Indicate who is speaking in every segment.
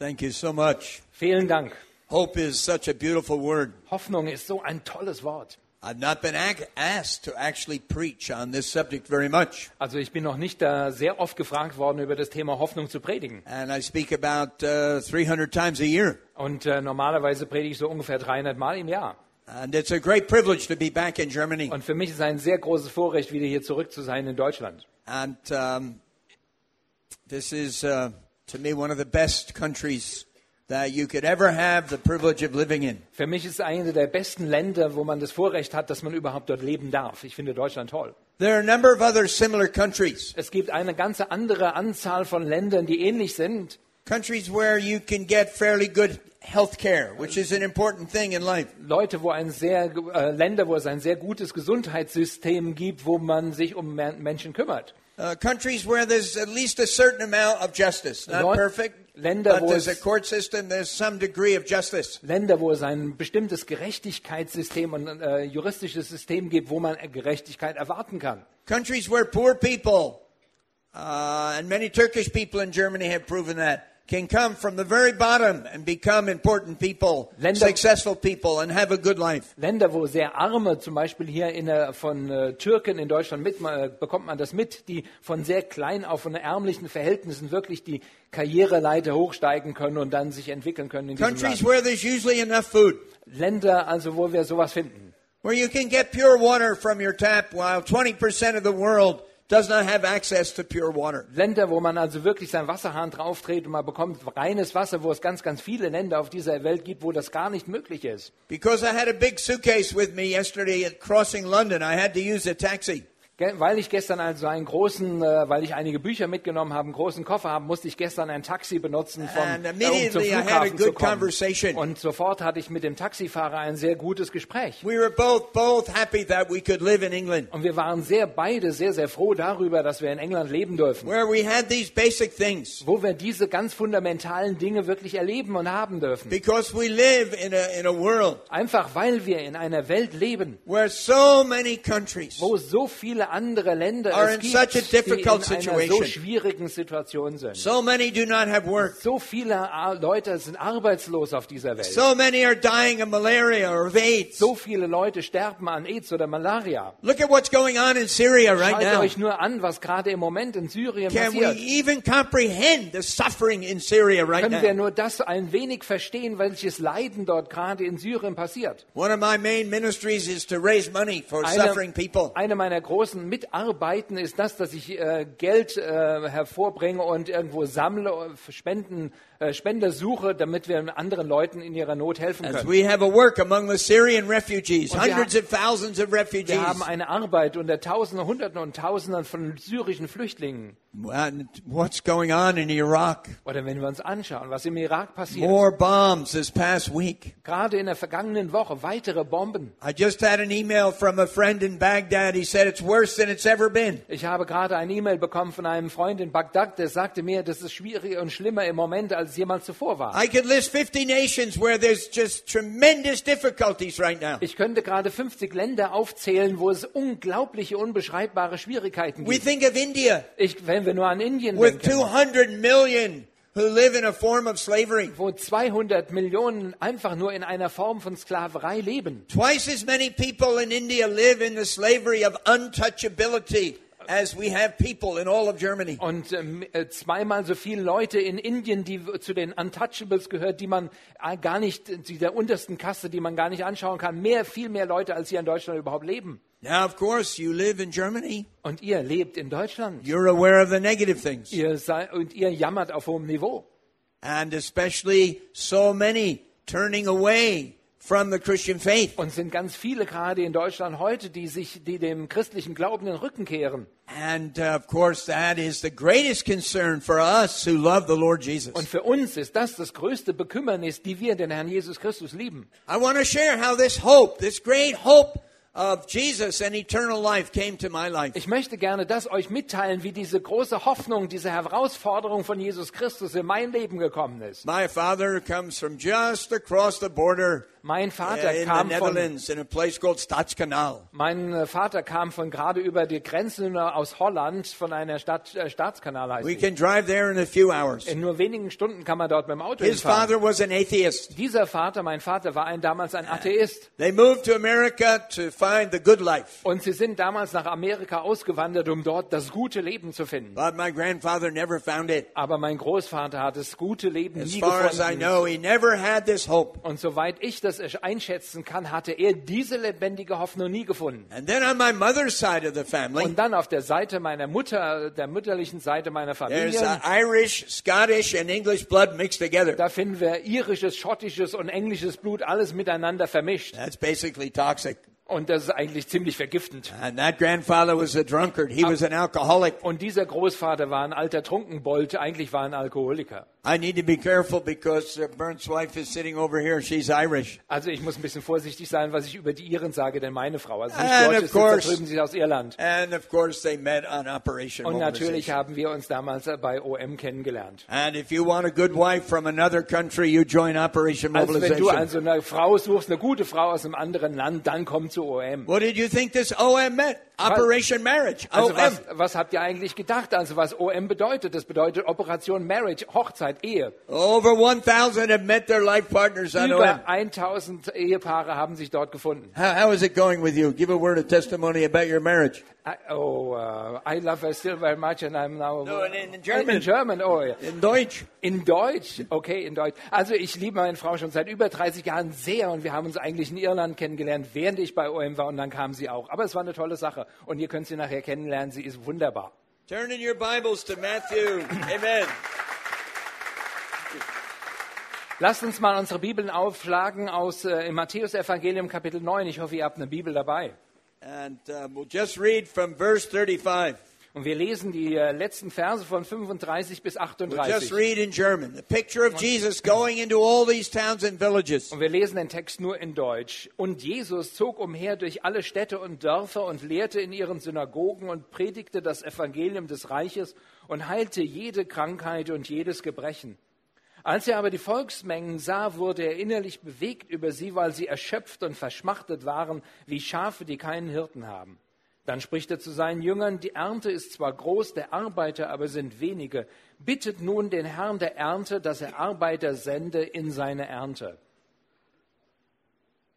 Speaker 1: Thank you so much.
Speaker 2: Vielen Dank.
Speaker 1: Hope is such a beautiful word.
Speaker 2: Hoffnung ist so ein tolles Wort.
Speaker 1: I've not been asked to actually preach on this subject very much.
Speaker 2: Also ich bin noch nicht da sehr oft gefragt worden, über das Thema Hoffnung zu predigen.
Speaker 1: And I speak about uh, 300 times a year.
Speaker 2: Und äh, normalerweise predige ich so ungefähr 300 Mal im Jahr.
Speaker 1: And it's a great privilege to be back in Germany.
Speaker 2: Und für mich ist ein sehr großes Vorrecht, wieder hier zurück zu sein in Deutschland.
Speaker 1: And um, this is, uh, to me, one of the best countries that you could ever have the privilege of living in.
Speaker 2: Für mich ist es eine der besten Länder, wo man das Vorrecht hat, dass man überhaupt dort leben darf. Ich finde Deutschland toll.
Speaker 1: There are a number of other similar countries,
Speaker 2: Es gibt eine ganze andere Anzahl von Ländern, die ähnlich sind.
Speaker 1: countries where you can get fairly good health care, which is an important thing in life.
Speaker 2: Leute, wo ein sehr, äh, Länder, wo es ein sehr gutes Gesundheitssystem gibt, wo man sich um Men- Menschen kümmert.
Speaker 1: Uh, countries where there's at least a certain amount of justice. Not
Speaker 2: Leu-
Speaker 1: perfect,
Speaker 2: Länder,
Speaker 1: but
Speaker 2: wo
Speaker 1: there's a court system, there's some degree of justice.
Speaker 2: Länder, wo es ein bestimmtes Gerechtigkeitssystem und äh, juristisches System gibt, wo man Gerechtigkeit erwarten kann.
Speaker 1: Countries where poor people, uh, and many Turkish people in Germany have proven that, can come from the very bottom and become important people,
Speaker 2: Länder-
Speaker 1: successful people, and have a good life.
Speaker 2: Länder, wo sehr arme, zum Beispiel hier in der, von äh, Türken in Deutschland mit, äh, bekommt man das mit, die von sehr klein auf von ärmlichen Verhältnissen wirklich die Karriereleiter hochsteigen können und dann sich entwickeln können in
Speaker 1: Countries where there's usually enough food,
Speaker 2: Länder, also wo wir sowas finden.
Speaker 1: where you can get pure water from your tap while 20% of the world does not have access to pure water.
Speaker 2: Länder, wo man also wirklich seinen Wasserhahn draufdreht und man bekommt reines Wasser, wo es ganz, ganz viele Länder auf dieser Welt gibt, wo das gar nicht möglich ist.
Speaker 1: Because I had a big suitcase with me yesterday at crossing London, I had to use a taxi.
Speaker 2: Weil ich gestern also einen großen, äh, weil ich einige Bücher mitgenommen habe, einen großen Koffer habe, musste ich gestern ein Taxi benutzen, vom, äh, um zum Flughafen zu kommen. Und sofort hatte ich mit dem Taxifahrer ein sehr gutes Gespräch.
Speaker 1: We both both
Speaker 2: Und wir waren sehr beide sehr, sehr froh darüber, dass wir in England leben dürfen.
Speaker 1: where we had these basic things.
Speaker 2: Wo wir diese ganz fundamentalen Dinge wirklich erleben und haben dürfen.
Speaker 1: Because we live in a in a world
Speaker 2: Einfach weil wir in einer Welt leben,
Speaker 1: where so many countries
Speaker 2: wo so viele andere Länder
Speaker 1: Are
Speaker 2: es
Speaker 1: in
Speaker 2: gibt,
Speaker 1: such a
Speaker 2: die in
Speaker 1: difficult
Speaker 2: einer so
Speaker 1: situation.
Speaker 2: schwierigen Situation sind.
Speaker 1: so many do not have work.
Speaker 2: So viele Ar- Leute sind arbeitslos auf dieser Welt.
Speaker 1: So many are dying of malaria or of AIDS.
Speaker 2: So viele Leute sterben an AIDS oder Malaria.
Speaker 1: Look at what's going on in Syria right
Speaker 2: Schaut
Speaker 1: now.
Speaker 2: euch nur an, was gerade im Moment in Syrien
Speaker 1: Can we
Speaker 2: passiert.
Speaker 1: even comprehend the suffering in Syria right
Speaker 2: Können wir
Speaker 1: now?
Speaker 2: nur das ein wenig verstehen, welches Leiden dort gerade in Syrien passiert?
Speaker 1: One of my main ministries is to raise money for
Speaker 2: Eine,
Speaker 1: suffering people.
Speaker 2: eine meiner großen Mitarbeiten ist das, dass ich äh, Geld äh, hervorbringe und irgendwo sammle, äh, Spenden, Spender suche, damit wir anderen Leuten in ihrer Not helfen
Speaker 1: As
Speaker 2: können.
Speaker 1: we have a work among the Syrian refugees, hundreds of thousands of refugees.
Speaker 2: Wir haben eine Arbeit unter Tausenden, Hunderten und Tausenden von syrischen Flüchtlingen.
Speaker 1: What's going on in Iraq?
Speaker 2: Oder wenn wir uns anschauen, was im Irak passiert.
Speaker 1: More bombs this past week.
Speaker 2: Gerade in der vergangenen Woche weitere Bomben.
Speaker 1: I just had an email from a friend in Baghdad. He said it's worse than it's ever been.
Speaker 2: Ich habe gerade eine E-Mail bekommen von einem Freund in Bagdad, der sagte mir, das ist schwieriger und schlimmer im Moment, als es jemals zuvor war.
Speaker 1: I could list 50 nations where there's just tremendous difficulties right now.
Speaker 2: Ich könnte gerade 50 Länder aufzählen, wo es unglaubliche, unbeschreibbare Schwierigkeiten
Speaker 1: We
Speaker 2: gibt.
Speaker 1: think of India
Speaker 2: Ich, wenn wir nur an Indien
Speaker 1: with
Speaker 2: denken,
Speaker 1: 200 million who live in a form of slavery.
Speaker 2: wo 200 Millionen einfach nur in einer Form von Sklaverei leben.
Speaker 1: Twice as many people in India live in the slavery of untouchability as we have people in all of Germany.
Speaker 2: Und ähm, äh, zweimal so viele Leute in Indien, die zu den Untouchables gehört, die man äh, gar nicht, zu der untersten Kaste, die man gar nicht anschauen kann. Mehr, viel mehr Leute, als hier in Deutschland überhaupt leben.
Speaker 1: Now, of course, you live in Germany.
Speaker 2: Und ihr lebt in Deutschland.
Speaker 1: You're aware of the negative things.
Speaker 2: Ihr sei, und ihr jammert auf hohem Niveau.
Speaker 1: And especially so many turning away from the Christian faith.
Speaker 2: Und sind ganz viele gerade in Deutschland heute, die sich, die dem christlichen Glauben den Rücken kehren.
Speaker 1: And uh, of course, that is the greatest concern for us who love the Lord Jesus.
Speaker 2: Und für uns ist das das größte Bekümmernis, die wir den Herrn Jesus Christus lieben.
Speaker 1: I want to share how this hope, this great hope of Jesus and eternal life came to my life.
Speaker 2: Ich möchte gerne das euch mitteilen, wie diese große Hoffnung, diese Herausforderung von Jesus Christus in mein Leben gekommen ist.
Speaker 1: My father comes from just across the border
Speaker 2: Mein Vater
Speaker 1: in the
Speaker 2: kam von
Speaker 1: Netherlands in a place called Stadskanaal.
Speaker 2: mein äh, Vater kam von gerade über die Grenzen aus Holland von einer Stadt äh, Staatskanal heißt
Speaker 1: We
Speaker 2: die.
Speaker 1: can drive there in a few hours.
Speaker 2: In nur wenigen Stunden kann man dort mit dem Auto
Speaker 1: His
Speaker 2: hinfahren.
Speaker 1: father was an atheist.
Speaker 2: Dieser Vater, mein Vater, war ein, damals ein Atheist.
Speaker 1: They moved to America to find the good life.
Speaker 2: Und sie sind damals nach Amerika ausgewandert, um dort das gute Leben zu finden.
Speaker 1: But my grandfather never found it.
Speaker 2: Aber mein Großvater hat das gute Leben
Speaker 1: As
Speaker 2: nie
Speaker 1: far as I
Speaker 2: gefunden.
Speaker 1: know, he never had this hope.
Speaker 2: Und soweit ich das einschätzen kann, hatte er diese lebendige Hoffnung nie gefunden.
Speaker 1: And then on my mother's side of the family,
Speaker 2: Und dann auf der Seite meiner Mutter, der mütterlichen Seite meiner Familie,
Speaker 1: uh, Irish, Scottish, and English blood mixed together.
Speaker 2: da finden wir irisches, schottisches und englisches Blut alles miteinander vermischt.
Speaker 1: That's basically toxic.
Speaker 2: Und das ist eigentlich ziemlich vergiftend.
Speaker 1: And that grandfather was a drunkard. He was an alcoholic.
Speaker 2: Und dieser Großvater war ein alter Trunkenbold, eigentlich war ein Alkoholiker.
Speaker 1: I need to be careful because Bernd's wife is sitting over here. She's Irish.
Speaker 2: Also ich muss ein bisschen vorsichtig sein, was ich über die Iren sage, denn meine Frau, also nicht
Speaker 1: And
Speaker 2: Deutsch,
Speaker 1: of
Speaker 2: ist, da
Speaker 1: course-
Speaker 2: drüben sie ist aus Irland.
Speaker 1: And of course, they met on Operation
Speaker 2: Und natürlich
Speaker 1: Mobilization.
Speaker 2: haben wir uns damals äh, bei OM kennengelernt.
Speaker 1: And if you want a good wife from another country, you join Operation
Speaker 2: Also wenn du
Speaker 1: Mobilization.
Speaker 2: also eine Frau suchst, eine gute Frau aus einem anderen Land, dann komm zu OM.
Speaker 1: What did you think this OM meant? Operation Marriage.
Speaker 2: Also
Speaker 1: OM.
Speaker 2: was, was habt ihr eigentlich gedacht? Also was OM bedeutet? Das bedeutet Operation Marriage, Hochzeit, Ehe.
Speaker 1: Over 1,000 have met their life partners on OM.
Speaker 2: Über 1000 Ehepaare haben sich dort gefunden.
Speaker 1: How, how is it going with you? Give a word of testimony about your marriage.
Speaker 2: I, oh, uh, I love her still very much and I'm now...
Speaker 1: No, in- in German.
Speaker 2: In German, oh ja.
Speaker 1: In Deutsch.
Speaker 2: In Deutsch, okay, in Deutsch. Also ich liebe meine Frau schon seit über 30 Jahren sehr und wir haben uns eigentlich in Irland kennengelernt, während ich bei OM war und dann kam sie auch. Aber es war eine tolle Sache und ihr könnt sie nachher kennenlernen, sie ist wunderbar.
Speaker 1: Turn in your Bibles to Matthew. Amen.
Speaker 2: Lasst uns mal unsere Bibeln aufschlagen aus äh, im Matthäus-Evangelium Kapitel 9. Ich hoffe, ihr habt eine Bibel dabei.
Speaker 1: And uh, we'll just read from verse 35.
Speaker 2: Und wir lesen die äh, letzten Verse von 35 bis
Speaker 1: We'll just
Speaker 2: 38.
Speaker 1: read in German. The picture of Jesus going into all these towns and villages.
Speaker 2: Und wir lesen den Text nur in Deutsch. Und Jesus zog umher durch alle Städte und Dörfer und lehrte in ihren Synagogen und predigte das Evangelium des Reiches und heilte jede Krankheit und jedes Gebrechen. Als er aber die Volksmengen sah, wurde er innerlich bewegt über sie, weil sie erschöpft und verschmachtet waren, wie Schafe, die keinen Hirten haben. Dann spricht er zu seinen Jüngern, die Ernte ist zwar groß, der Arbeiter aber sind wenige. Bittet nun den Herrn der Ernte, dass er Arbeiter sende in seine Ernte.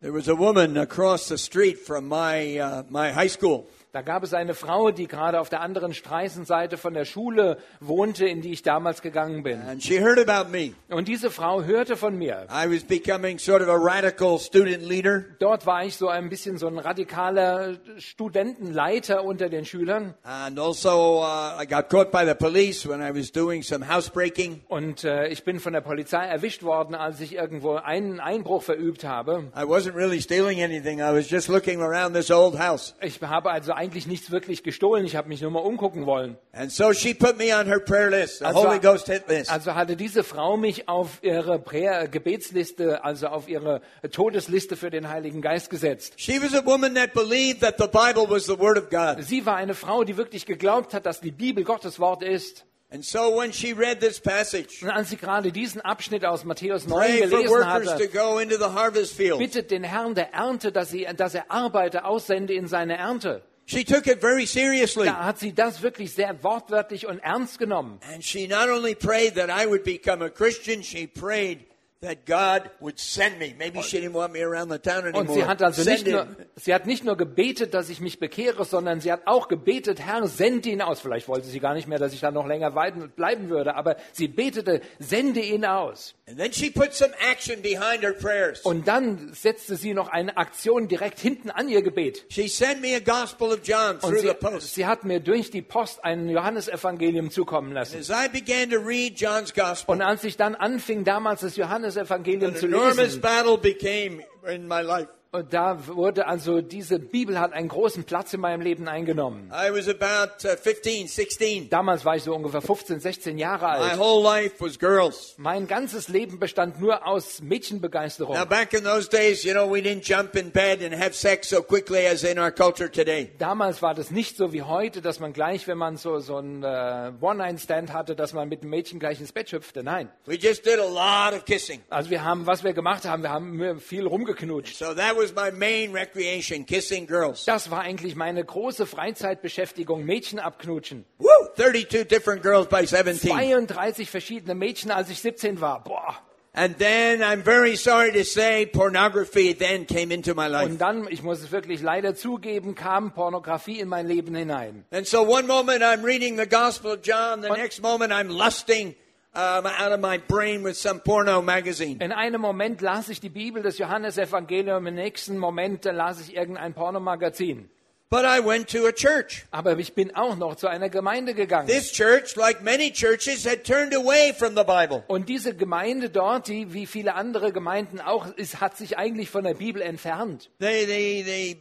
Speaker 1: There was a woman across the street from my, uh, my high school.
Speaker 2: Da gab es eine Frau, die gerade auf der anderen Straßenseite von der Schule wohnte, in die ich damals gegangen bin.
Speaker 1: And she heard about me.
Speaker 2: Und diese Frau hörte von mir.
Speaker 1: I was becoming sort of a radical student leader.
Speaker 2: Dort war ich so ein bisschen so ein radikaler Studentenleiter unter den Schülern.
Speaker 1: And also, uh, I got caught by the police when I was doing some housebreaking.
Speaker 2: Und äh, ich bin von der Polizei erwischt worden, als ich irgendwo einen Einbruch verübt habe.
Speaker 1: I wasn't really stealing anything. I was just looking around this old house.
Speaker 2: Ich habe also eigentlich nichts wirklich gestohlen. Ich habe mich nur mal umgucken wollen.
Speaker 1: And so she put me on her prayer list, the
Speaker 2: Also-
Speaker 1: Holy Ghost hit list.
Speaker 2: Also hatte diese Frau mich auf ihre Prä Gebetsliste, also auf ihre Todesliste für den Heiligen Geist gesetzt.
Speaker 1: She was a woman that believed that the Bible was the Word of God.
Speaker 2: Sie war eine Frau, die wirklich geglaubt hat, dass die Bibel Gottes Wort ist.
Speaker 1: And so when she read this passage,
Speaker 2: Und als sie gerade diesen Abschnitt aus Matthäus 9
Speaker 1: pray for
Speaker 2: gelesen hatte, bittet den Herrn der Ernte, dass, sie, dass er Arbeiter aussende in seine Ernte.
Speaker 1: She took it very seriously.
Speaker 2: Da hat sie das wirklich sehr wortwörtlich und ernst genommen.
Speaker 1: And she not only prayed that I would become a Christian, she prayed that God would send me. Maybe she didn't want me around the town anymore.
Speaker 2: Und sie hat also
Speaker 1: Send
Speaker 2: nicht nur,
Speaker 1: him.
Speaker 2: sie hat nicht nur gebetet, dass ich mich bekehre, sondern sie hat auch gebetet, Herr, sende ihn aus. Vielleicht wollte sie gar nicht mehr, dass ich da noch länger bleiben würde, aber sie betete, sende ihn aus.
Speaker 1: And then she put some action behind her prayers.
Speaker 2: Und dann setzte sie noch eine Aktion direkt hinten an ihr Gebet.
Speaker 1: She sent me a Gospel of John through
Speaker 2: sie,
Speaker 1: the post.
Speaker 2: sie hat mir durch die Post ein Johannesevangelium zukommen lassen.
Speaker 1: As I began to read John's Gospel,
Speaker 2: Und als ich dann anfing, damals das Johannesevangelium
Speaker 1: an
Speaker 2: zu
Speaker 1: enormous
Speaker 2: lesen,
Speaker 1: battle became in my life.
Speaker 2: Und da wurde also diese Bibel hat einen großen Platz in meinem Leben eingenommen.
Speaker 1: I was about uh, 15, 16.
Speaker 2: Damals war ich so ungefähr 15, 16 Jahre
Speaker 1: My
Speaker 2: alt.
Speaker 1: whole life was girls.
Speaker 2: Mein ganzes Leben bestand nur aus
Speaker 1: Now,
Speaker 2: Mädchenbegeisterung.
Speaker 1: back in those days, you know, we didn't jump in bed and have sex so quickly as in our culture today.
Speaker 2: Damals war das nicht so wie heute, dass man gleich, wenn man so, so einen äh, One-Night-Stand hatte, dass man mit dem Mädchen gleich ins Bett hüpfte. Nein.
Speaker 1: We just did a lot of kissing.
Speaker 2: Also wir haben, was wir gemacht haben, wir haben viel rumgeknutscht.
Speaker 1: So that was my main recreation, kissing girls.
Speaker 2: Das war eigentlich meine große Freizeitbeschäftigung, Mädchen abknutschen.
Speaker 1: Woo! 32 different girls by 17.
Speaker 2: 32 verschiedene Mädchen, als ich 17 war. Boah.
Speaker 1: And then I'm very sorry to say pornography then came into my life.
Speaker 2: Und dann, ich muss es wirklich leider zugeben, kam Pornografie in mein Leben hinein.
Speaker 1: And so one moment I'm reading the Gospel of John, the next moment I'm lusting um, out of my brain with some porno magazine.
Speaker 2: In einem Moment las ich die Bibel, das Johannesevangelium, im nächsten Moment äh, las ich irgendein Pornomagazin.
Speaker 1: But I went to a church.
Speaker 2: Aber ich bin auch noch zu einer Gemeinde gegangen.
Speaker 1: This church, like many churches, had turned away from the Bible.
Speaker 2: Und diese Gemeinde dort, die wie viele andere Gemeinden auch ist, hat sich eigentlich von der Bibel entfernt.
Speaker 1: They, they, they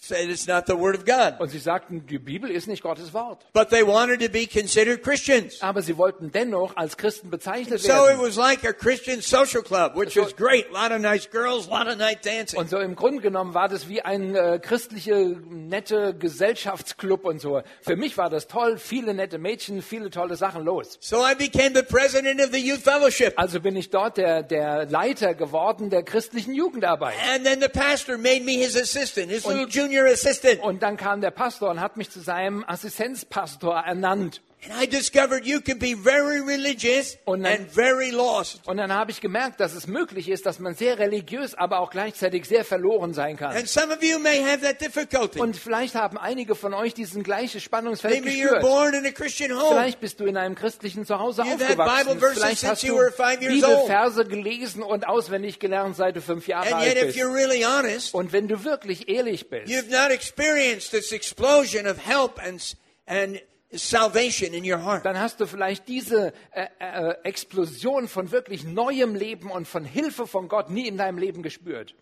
Speaker 1: said it's not the Word of God.
Speaker 2: Und sie sagten, die Bibel ist nicht Gottes Wort.
Speaker 1: But they wanted to be considered Christians.
Speaker 2: Aber sie wollten dennoch als Christen bezeichnet
Speaker 1: So it
Speaker 2: werden.
Speaker 1: was like a Christian social club, which
Speaker 2: So-
Speaker 1: was great. A lot of nice girls, a lot of night dancing.
Speaker 2: Und so im Grunde genommen war das wie ein äh, christliche, nette Gesellschaftsclub und so. Für mich war das toll, viele nette Mädchen, viele tolle Sachen los.
Speaker 1: So I became the president of the youth fellowship.
Speaker 2: Also bin ich dort der, der Leiter geworden der christlichen Jugendarbeit.
Speaker 1: And then the pastor made me his assistant, his little junior assistant.
Speaker 2: Und dann kam der Pastor und hat mich zu seinem Assistenzpastor ernannt.
Speaker 1: And I discovered you can be very religious
Speaker 2: Und dann-
Speaker 1: and very lost.
Speaker 2: Und dann habe ich gemerkt, dass es möglich ist, dass man sehr religiös, aber auch gleichzeitig sehr verloren sein kann.
Speaker 1: And some of you may have that difficulty.
Speaker 2: Und vielleicht haben einige von euch diesen gleichen Spannungsfeld
Speaker 1: Maybe you're
Speaker 2: gespürt.
Speaker 1: born in a Christian home.
Speaker 2: Vielleicht bist du in einem christlichen Zuhause
Speaker 1: You've had
Speaker 2: aufgewachsen.
Speaker 1: Bible verses
Speaker 2: Vielleicht hast du Bibelverse gelesen und auswendig gelernt, seit du fünf Jahre
Speaker 1: And yet,
Speaker 2: alt
Speaker 1: if
Speaker 2: bist.
Speaker 1: you're really honest,
Speaker 2: Und wenn du wirklich ehrlich bist,
Speaker 1: you've not experienced this explosion of help and, and salvation in your heart.
Speaker 2: dann hast du vielleicht diese äh, äh, Explosion von wirklich neuem Leben und von Hilfe von Gott nie in deinem Leben gespürt.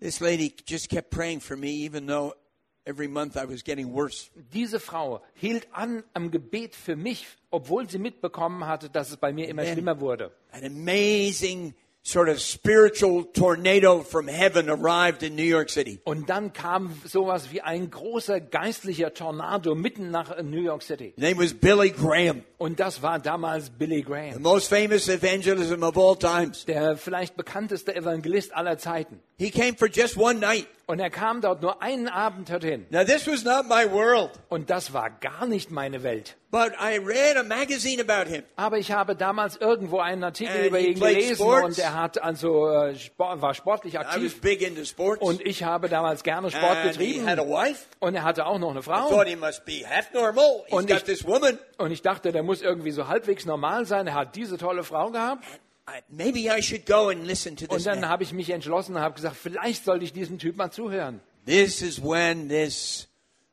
Speaker 1: This lady just kept praying for me, even though every month I was getting worse.
Speaker 2: Diese Frau hielt an am Gebet für mich, obwohl sie mitbekommen hatte, dass es bei mir immer schlimmer wurde.
Speaker 1: An amazing sort of spiritual tornado from heaven arrived in New York City.
Speaker 2: Und dann kam sowas wie ein großer geistlicher Tornado mitten nach New York City.
Speaker 1: His name was Billy Graham,
Speaker 2: Und das war damals Billy
Speaker 1: the
Speaker 2: Graham,
Speaker 1: most famous evangelism of all times.
Speaker 2: der vielleicht bekannteste Evangelist aller Zeiten.
Speaker 1: He came for just one night.
Speaker 2: Und er kam dort nur einen Abend dorthin.
Speaker 1: Now, this was not my world,
Speaker 2: Und das war gar nicht meine Welt.
Speaker 1: but I read a magazine about him.
Speaker 2: Aber ich habe damals irgendwo einen Artikel
Speaker 1: And
Speaker 2: über
Speaker 1: he
Speaker 2: ihn gelesen
Speaker 1: sports.
Speaker 2: und er hat also äh, Sport, war sportlich
Speaker 1: I was
Speaker 2: aktiv
Speaker 1: big into sports.
Speaker 2: und ich habe damals gerne Sport
Speaker 1: And he
Speaker 2: getrieben
Speaker 1: had a wife.
Speaker 2: und er hatte auch noch eine
Speaker 1: I
Speaker 2: Frau
Speaker 1: thought he must be half normal. He's
Speaker 2: Und
Speaker 1: got
Speaker 2: ich-
Speaker 1: this woman.
Speaker 2: und ich dachte, der muss irgendwie so halbwegs normal sein. Er hat diese tolle Frau gehabt
Speaker 1: I, maybe I should go and listen to this
Speaker 2: und dann
Speaker 1: man.
Speaker 2: habe ich mich entschlossen und habe gesagt, vielleicht sollte ich diesem Typ mal zuhören.
Speaker 1: This is when this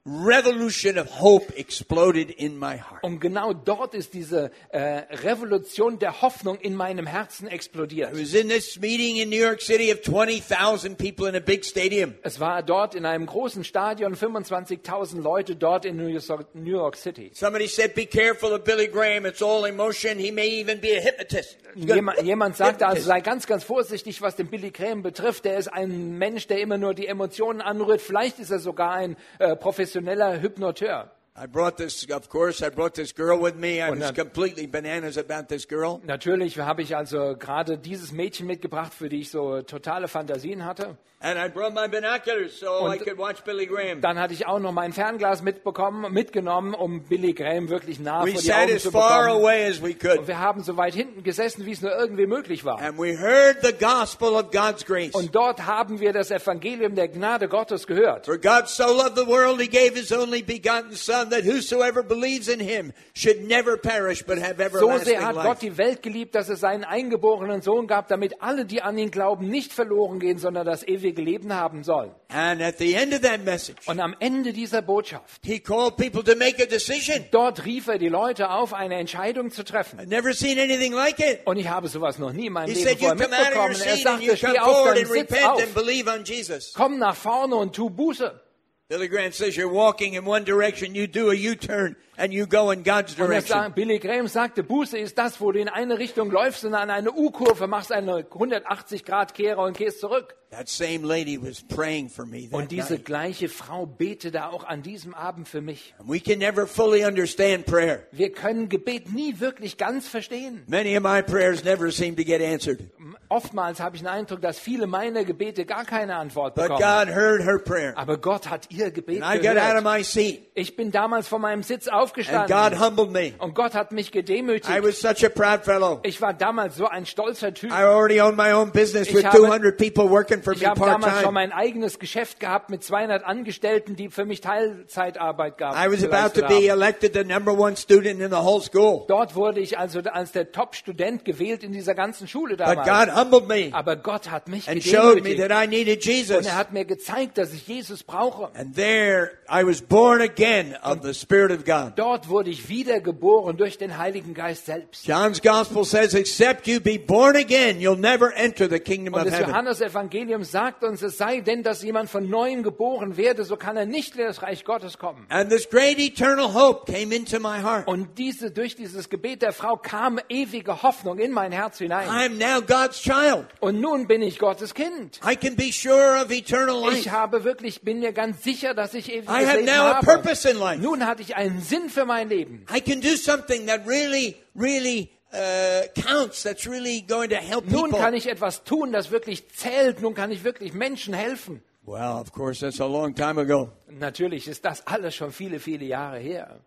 Speaker 1: revolution of hope exploded in my heart.
Speaker 2: Und genau dort ist diese äh, Revolution der Hoffnung in meinem Herzen
Speaker 1: I
Speaker 2: explodiert.
Speaker 1: was in this meeting in New York City of 20,000 people in a big stadium.
Speaker 2: Es war dort in einem großen Stadion, 25.000 Leute dort in New York, New York City.
Speaker 1: Somebody said, Be careful of Billy Graham. It's all emotion. He may even be a hypnotist. Gonna-
Speaker 2: Jemand, sagte also, sei ganz, ganz vorsichtig, was den Billy Graham betrifft. Der ist ein Mensch, der immer nur die Emotionen anrührt. Vielleicht ist er sogar ein äh, professioneller Hypnoteur.
Speaker 1: I brought this, of course, I brought this girl with me. I was completely bananas about this girl.
Speaker 2: Natürlich habe ich also gerade dieses Mädchen mitgebracht, für die ich so totale Fantasien hatte.
Speaker 1: And I brought my binoculars so
Speaker 2: Und-
Speaker 1: I could watch Billy Graham.
Speaker 2: Dann hatte ich auch noch mein Fernglas mitbekommen, mitgenommen, um Billy Graham wirklich nah
Speaker 1: We
Speaker 2: vor die Augen zu
Speaker 1: far
Speaker 2: bekommen.
Speaker 1: away as we
Speaker 2: Und wir haben so weit hinten gesessen, wie es nur irgendwie möglich war.
Speaker 1: And we heard the gospel of God's grace.
Speaker 2: Und dort haben wir das Evangelium der Gnade Gottes gehört.
Speaker 1: For God so loved the world, he gave his only begotten Son, that whosoever believes in him should never perish but have
Speaker 2: So
Speaker 1: everlasting
Speaker 2: sehr hat Gott die Welt geliebt, dass es seinen eingeborenen Sohn gab, damit alle, die an ihn glauben, nicht verloren gehen, sondern das ewige Leben haben sollen.
Speaker 1: And at the end of that message,
Speaker 2: Und am Ende dieser Botschaft,
Speaker 1: he called people to make a decision.
Speaker 2: dort rief er die Leute auf, eine Entscheidung zu treffen.
Speaker 1: I've never seen anything like it.
Speaker 2: Und ich habe sowas noch nie in meinem
Speaker 1: He
Speaker 2: Leben
Speaker 1: said,
Speaker 2: vorher mitbekommen. Er sagte, steh auf
Speaker 1: and
Speaker 2: Sitz auf,
Speaker 1: and believe on Jesus.
Speaker 2: komm nach vorne und tu Buße.
Speaker 1: Billy Graham says you're walking in one direction, you do a U-turn, and you go in God's
Speaker 2: Und
Speaker 1: direction.
Speaker 2: sagt, Billy Graham sagte, Buße ist das, wo du in eine Richtung läufst und an eine U-Kurve machst, eine 180 Grad Kehre und gehst zurück.
Speaker 1: That same lady was praying for me
Speaker 2: Und diese
Speaker 1: night.
Speaker 2: gleiche Frau betete auch an diesem Abend für mich.
Speaker 1: And we can never fully understand prayer.
Speaker 2: Wir können Gebet nie wirklich ganz verstehen.
Speaker 1: Many of my prayers never seem to get answered.
Speaker 2: Oftmals habe ich den Eindruck, dass viele meiner Gebete gar keine Antwort
Speaker 1: But
Speaker 2: bekommen.
Speaker 1: God heard her prayer.
Speaker 2: Aber Gott hat ihr Gebet
Speaker 1: And I got out of
Speaker 2: gehört.
Speaker 1: my seat,
Speaker 2: Ich bin damals von meinem Sitz
Speaker 1: and God
Speaker 2: aufgestanden.
Speaker 1: humbled me.
Speaker 2: Und Gott hat mich
Speaker 1: I
Speaker 2: gedemütigt.
Speaker 1: was such a proud fellow.
Speaker 2: Ich war damals so ein stolzer Typ.
Speaker 1: I already owned my own business
Speaker 2: Ich
Speaker 1: with
Speaker 2: habe-
Speaker 1: 200 people working for me
Speaker 2: Ich habe damals schon
Speaker 1: part-time.
Speaker 2: mein eigenes Geschäft gehabt mit 200 Angestellten, die für mich Teilzeitarbeit gaben.
Speaker 1: I was about to be elected the number one student in the whole school.
Speaker 2: Dort wurde ich also als der Top-Student gewählt in dieser ganzen Schule
Speaker 1: But
Speaker 2: damals.
Speaker 1: God humbled me
Speaker 2: Aber Gott hat mich
Speaker 1: and showed me
Speaker 2: gedemütigt.
Speaker 1: that I needed
Speaker 2: Und
Speaker 1: Jesus.
Speaker 2: er hat mir gezeigt, dass ich Jesus brauche.
Speaker 1: And there I was born again of the Spirit of God.
Speaker 2: Dort wurde ich wiedergeboren durch den Heiligen Geist selbst.
Speaker 1: John's Gospel says, except you be born again, you'll never enter the kingdom
Speaker 2: Und
Speaker 1: of
Speaker 2: das
Speaker 1: heaven.
Speaker 2: Johannesevangelium sagt uns, es sei denn, dass jemand von neuem geboren werde, so kann er nicht in das Reich Gottes kommen.
Speaker 1: And this great eternal hope came into my heart.
Speaker 2: Und diese, durch dieses Gebet der Frau kam ewige Hoffnung in mein Herz hinein.
Speaker 1: I am now God's child.
Speaker 2: Und nun bin ich Gottes Kind.
Speaker 1: I can be sure of eternal
Speaker 2: Ich
Speaker 1: life.
Speaker 2: habe wirklich, bin mir ganz sicher, dass ich ewiges
Speaker 1: I have
Speaker 2: Leben
Speaker 1: now a
Speaker 2: habe.
Speaker 1: purpose in life.
Speaker 2: Nun hatte ich einen Sinn für mein Leben.
Speaker 1: I can do something that really, really uh, counts, that's really going to help
Speaker 2: Nun
Speaker 1: people.
Speaker 2: kann ich etwas tun, das wirklich zählt. Nun kann ich wirklich Menschen helfen.
Speaker 1: Well, of course, that's a long time ago.
Speaker 2: Natürlich ist das alles schon viele, viele Jahre her.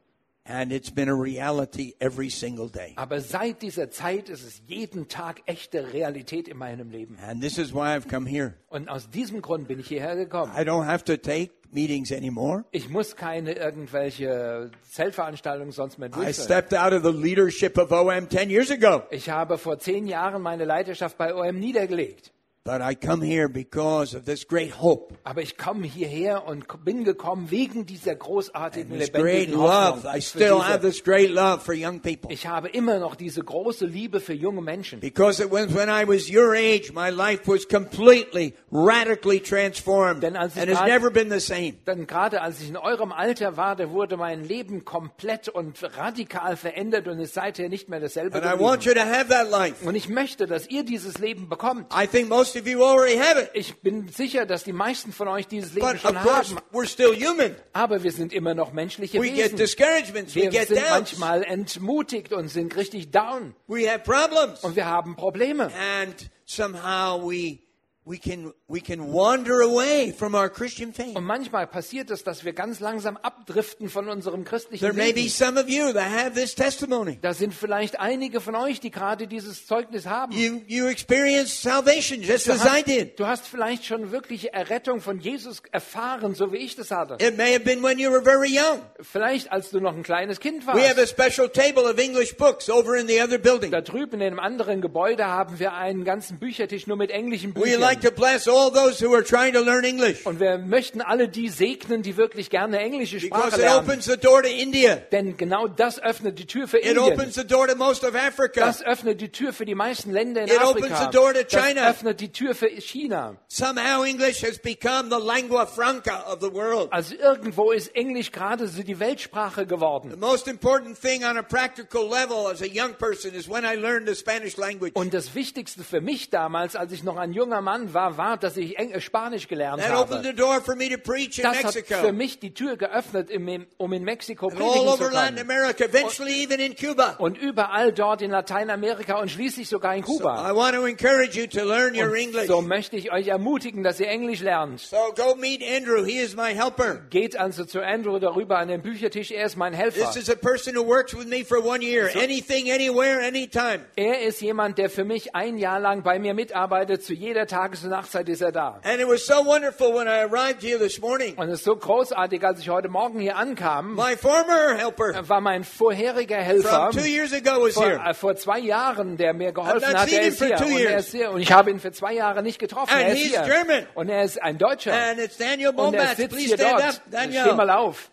Speaker 1: And it's been a reality every single day.
Speaker 2: Aber seit dieser Zeit ist es jeden Tag echte Realität in meinem Leben.
Speaker 1: And this is why I've come here.
Speaker 2: Und aus diesem Grund bin ich hierher gekommen.
Speaker 1: I don't have to take meetings anymore.
Speaker 2: Ich muss keine irgendwelche Zeltveranstaltungen sonst mehr
Speaker 1: I
Speaker 2: durchführen.
Speaker 1: stepped out of the leadership of OM 10 years ago.
Speaker 2: Ich habe vor zehn Jahren meine Leiterschaft bei OM niedergelegt.
Speaker 1: But I come here because of this great hope,
Speaker 2: Aber ich komme hierher und bin gekommen wegen dieser großartigen, lebendigen. Hoffnung.
Speaker 1: I
Speaker 2: für
Speaker 1: still
Speaker 2: diese-
Speaker 1: have this great love for young people.
Speaker 2: Ich habe immer noch diese große Liebe für junge Menschen.
Speaker 1: Because it was when I was your age, my life was completely, radically transformed and has never been the same.
Speaker 2: Denn gerade als ich in eurem Alter war, da wurde mein Leben komplett und radikal verändert und ist seither nicht mehr dasselbe
Speaker 1: And I want you to have that life.
Speaker 2: Und ich möchte, dass ihr dieses Leben bekommt.
Speaker 1: I think most of you already have it.
Speaker 2: Ich bin sicher, dass die meisten von euch dieses Leben
Speaker 1: But of
Speaker 2: schon
Speaker 1: course,
Speaker 2: haben.
Speaker 1: we're still human.
Speaker 2: Aber wir sind immer noch menschliche
Speaker 1: We get
Speaker 2: Wesen.
Speaker 1: discouragements. We
Speaker 2: Wir
Speaker 1: get
Speaker 2: sind
Speaker 1: doubts.
Speaker 2: manchmal entmutigt und sind richtig down.
Speaker 1: We have problems.
Speaker 2: Und wir haben Probleme.
Speaker 1: And somehow we, we, can, we can wander away from our Christian faith.
Speaker 2: Und manchmal passiert es, dass wir ganz langsam abdriften von unserem christlichen
Speaker 1: There may be
Speaker 2: Leben.
Speaker 1: some of you that have this testimony.
Speaker 2: Da sind vielleicht einige von euch, die gerade dieses Zeugnis haben.
Speaker 1: You, you experienced salvation just
Speaker 2: Du
Speaker 1: as I
Speaker 2: hast,
Speaker 1: did.
Speaker 2: du hast vielleicht schon wirkliche Errettung von Jesus erfahren, so wie ich das hatte.
Speaker 1: It may have been when you were very young.
Speaker 2: Vielleicht als du noch ein kleines Kind
Speaker 1: We have a
Speaker 2: warst.
Speaker 1: special table of English books over in the other building.
Speaker 2: Da drüben in einem anderen Gebäude haben wir einen ganzen Büchertisch nur mit englischen
Speaker 1: We like to bless all those who are trying to learn English
Speaker 2: Und wir möchten alle die segnen, die wirklich gerne englische Sprache
Speaker 1: because it
Speaker 2: lernen.
Speaker 1: opens the door to India.
Speaker 2: Denn genau das öffnet die Tür für
Speaker 1: It
Speaker 2: Indien.
Speaker 1: opens the door to most of Africa.
Speaker 2: Das öffnet die Tür für die meisten Länder in
Speaker 1: It opens
Speaker 2: Afrika.
Speaker 1: the door to China.
Speaker 2: Das öffnet die Tür für China.
Speaker 1: Somehow English has become the lingua franca of the world.
Speaker 2: Also irgendwo ist Englisch gerade so die Weltsprache
Speaker 1: The
Speaker 2: geworden.
Speaker 1: most important thing on a practical level as a young person is when I learned the Spanish language.
Speaker 2: Und das Wichtigste für mich damals, als ich noch ein junger Mann war, war, dass ich Spanisch gelernt
Speaker 1: That opened
Speaker 2: habe.
Speaker 1: the door for me to preach in
Speaker 2: Das hat für
Speaker 1: Mexico
Speaker 2: mich die Tür geöffnet, um in Mexiko
Speaker 1: and all
Speaker 2: predigen zu
Speaker 1: Latin
Speaker 2: können.
Speaker 1: America, eventually even in Cuba.
Speaker 2: Und überall dort in Lateinamerika und schließlich sogar in
Speaker 1: So
Speaker 2: Kuba.
Speaker 1: I want to encourage you to learn your English.
Speaker 2: So möchte ich euch ermutigen, dass ihr Englisch lernt.
Speaker 1: So go meet Andrew. He is my helper.
Speaker 2: Geht also zu Andrew darüber an den Büchertisch. Er ist mein Helfer.
Speaker 1: This is a person who works with me for one year. Anything, anywhere, anytime.
Speaker 2: Er ist jemand, der für mich ein Jahr lang bei mir mitarbeitet, zu jeder Tages- und Nachtzeit ist er da.
Speaker 1: And it was so wonderful when I arrived here this morning.
Speaker 2: Und es ist so großartig, als ich heute Morgen hier ankam,
Speaker 1: My former helper
Speaker 2: war mein vorheriger Helfer
Speaker 1: from two years ago was
Speaker 2: vor,
Speaker 1: here.
Speaker 2: äh, vor zwei Jahren, der mir geholfen hat, er ist hier. Und, er ist hier. und ich habe ihn für zwei Jahre nicht getroffen.
Speaker 1: And
Speaker 2: er ist
Speaker 1: he's
Speaker 2: hier.
Speaker 1: German.
Speaker 2: Und er ist ein Deutscher.
Speaker 1: And it's Daniel
Speaker 2: und
Speaker 1: Bombach. Please
Speaker 2: hier
Speaker 1: stand
Speaker 2: dort.
Speaker 1: up,
Speaker 2: Steh mal
Speaker 1: Daniel.
Speaker 2: auf.